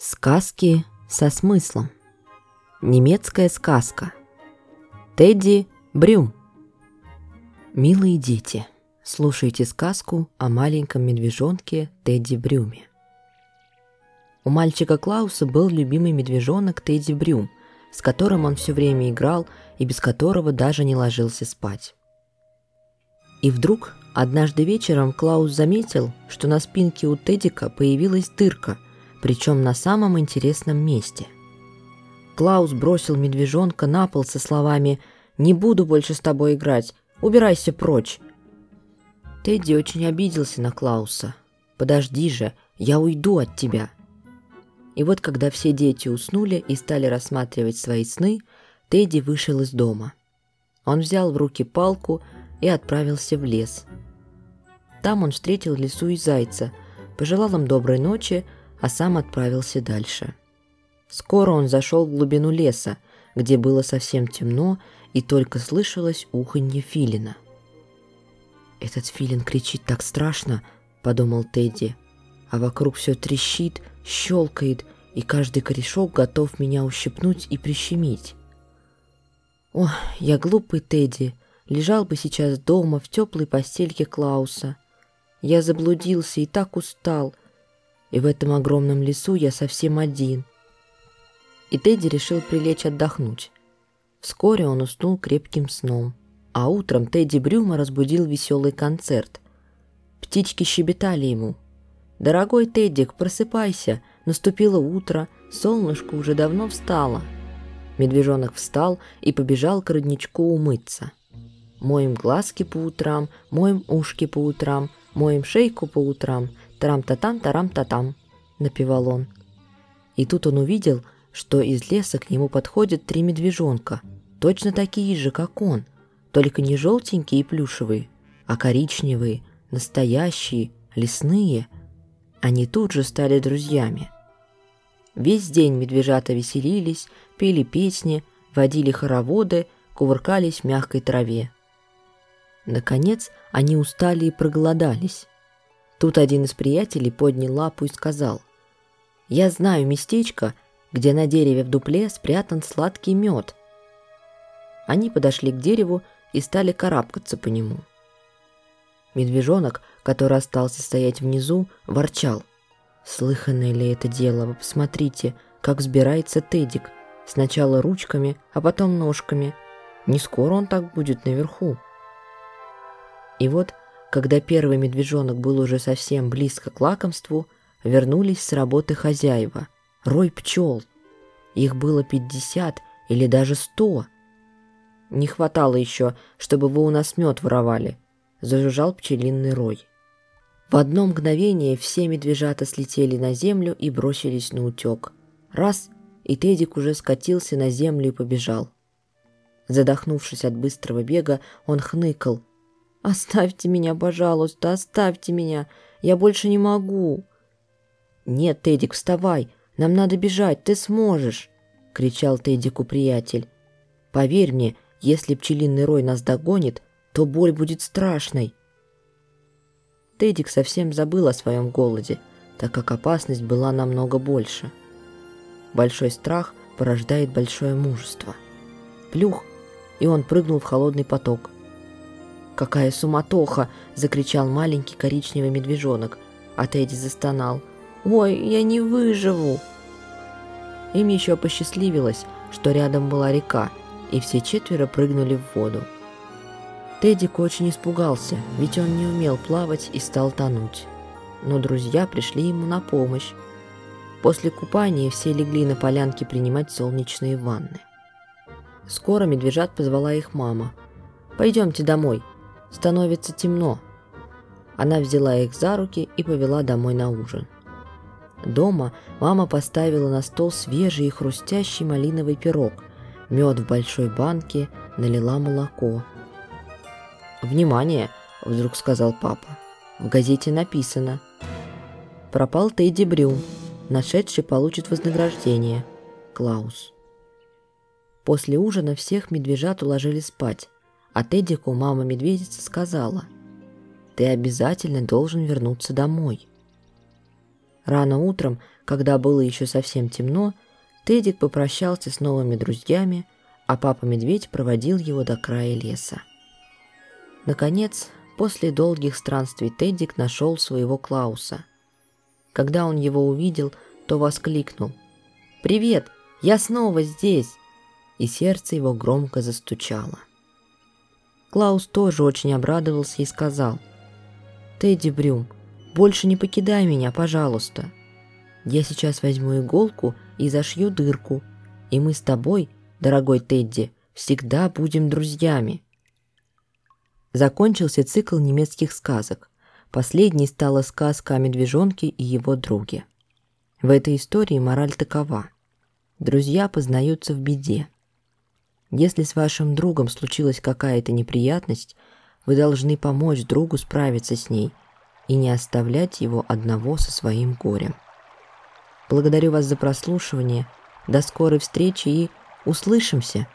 Сказки со смыслом. Немецкая сказка. Тедди Брюм. Милые дети, слушайте сказку о маленьком медвежонке Тедди Брюме. У мальчика Клауса был любимый медвежонок Тедди Брюм, с которым он все время играл и без которого даже не ложился спать. И вдруг однажды вечером Клаус заметил, что на спинке у Теддика появилась дырка – причем на самом интересном месте. Клаус бросил медвежонка на пол со словами «Не буду больше с тобой играть, убирайся прочь». Тедди очень обиделся на Клауса. «Подожди же, я уйду от тебя». И вот когда все дети уснули и стали рассматривать свои сны, Тедди вышел из дома. Он взял в руки палку и отправился в лес. Там он встретил лису и зайца, пожелал им доброй ночи, а сам отправился дальше. Скоро он зашел в глубину леса, где было совсем темно и только слышалось уханье филина. «Этот филин кричит так страшно», — подумал Тедди, «а вокруг все трещит, щелкает, и каждый корешок готов меня ущипнуть и прищемить». «О, я глупый Тедди, лежал бы сейчас дома в теплой постельке Клауса. Я заблудился и так устал, и в этом огромном лесу я совсем один. И Тедди решил прилечь отдохнуть. Вскоре он уснул крепким сном, а утром Тедди Брюма разбудил веселый концерт. Птички щебетали ему. «Дорогой Теддик, просыпайся, наступило утро, солнышко уже давно встало». Медвежонок встал и побежал к родничку умыться. Моем глазки по утрам, моем ушки по утрам, моем шейку по утрам, «Тарам-та-там, тарам-та-там», — напевал он. И тут он увидел, что из леса к нему подходят три медвежонка, точно такие же, как он, только не желтенькие и плюшевые, а коричневые, настоящие, лесные. Они тут же стали друзьями. Весь день медвежата веселились, пели песни, водили хороводы, кувыркались в мягкой траве. Наконец они устали и проголодались. Тут один из приятелей поднял лапу и сказал, «Я знаю местечко, где на дереве в дупле спрятан сладкий мед». Они подошли к дереву и стали карабкаться по нему. Медвежонок, который остался стоять внизу, ворчал. «Слыханное ли это дело? Вы посмотрите, как взбирается Тедик. Сначала ручками, а потом ножками. Не скоро он так будет наверху». И вот когда первый медвежонок был уже совсем близко к лакомству, вернулись с работы хозяева. Рой пчел. Их было пятьдесят или даже сто. Не хватало еще, чтобы вы у нас мед воровали, зажужжал пчелиный рой. В одно мгновение все медвежата слетели на землю и бросились на утек. Раз, и Тедик уже скатился на землю и побежал. Задохнувшись от быстрого бега, он хныкал – «Оставьте меня, пожалуйста, оставьте меня. Я больше не могу». «Нет, Тедик, вставай. Нам надо бежать, ты сможешь», — кричал Тедику приятель. «Поверь мне, если пчелиный рой нас догонит, то боль будет страшной». Тедик совсем забыл о своем голоде, так как опасность была намного больше. Большой страх порождает большое мужество. Плюх, и он прыгнул в холодный поток — «Какая суматоха!» – закричал маленький коричневый медвежонок, а Тедди застонал. «Ой, я не выживу!» Им еще посчастливилось, что рядом была река, и все четверо прыгнули в воду. Теддик очень испугался, ведь он не умел плавать и стал тонуть. Но друзья пришли ему на помощь. После купания все легли на полянке принимать солнечные ванны. Скоро медвежат позвала их мама. «Пойдемте домой, Становится темно. Она взяла их за руки и повела домой на ужин. Дома мама поставила на стол свежий и хрустящий малиновый пирог, мед в большой банке, налила молоко. «Внимание!» – вдруг сказал папа. «В газете написано. Пропал Тедди Брюм. Нашедший получит вознаграждение. Клаус». После ужина всех медвежат уложили спать, а Теддику мама-медведица сказала, «Ты обязательно должен вернуться домой». Рано утром, когда было еще совсем темно, Тедик попрощался с новыми друзьями, а папа-медведь проводил его до края леса. Наконец, после долгих странствий Тедик нашел своего Клауса. Когда он его увидел, то воскликнул «Привет, я снова здесь!» и сердце его громко застучало. Клаус тоже очень обрадовался и сказал «Тедди Брюм, больше не покидай меня, пожалуйста. Я сейчас возьму иголку и зашью дырку, и мы с тобой, дорогой Тедди, всегда будем друзьями». Закончился цикл немецких сказок. Последней стала сказка о медвежонке и его друге. В этой истории мораль такова. Друзья познаются в беде. Если с вашим другом случилась какая-то неприятность, вы должны помочь другу справиться с ней и не оставлять его одного со своим горем. Благодарю вас за прослушивание. До скорой встречи и услышимся!